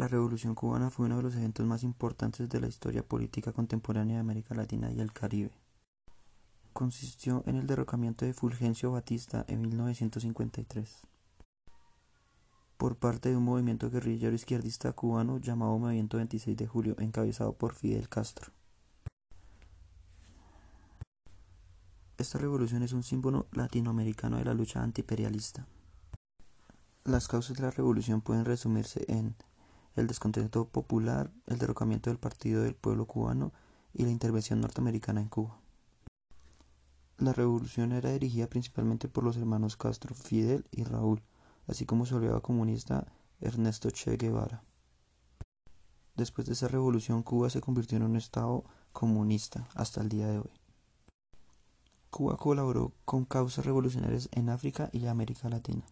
La Revolución cubana fue uno de los eventos más importantes de la historia política contemporánea de América Latina y el Caribe. Consistió en el derrocamiento de Fulgencio Batista en 1953 por parte de un movimiento guerrillero izquierdista cubano llamado Movimiento 26 de Julio, encabezado por Fidel Castro. Esta revolución es un símbolo latinoamericano de la lucha antiimperialista. Las causas de la revolución pueden resumirse en el descontento popular, el derrocamiento del Partido del Pueblo cubano y la intervención norteamericana en Cuba. La revolución era dirigida principalmente por los hermanos Castro, Fidel y Raúl, así como su aliado comunista Ernesto Che Guevara. Después de esa revolución, Cuba se convirtió en un Estado comunista hasta el día de hoy. Cuba colaboró con causas revolucionarias en África y América Latina.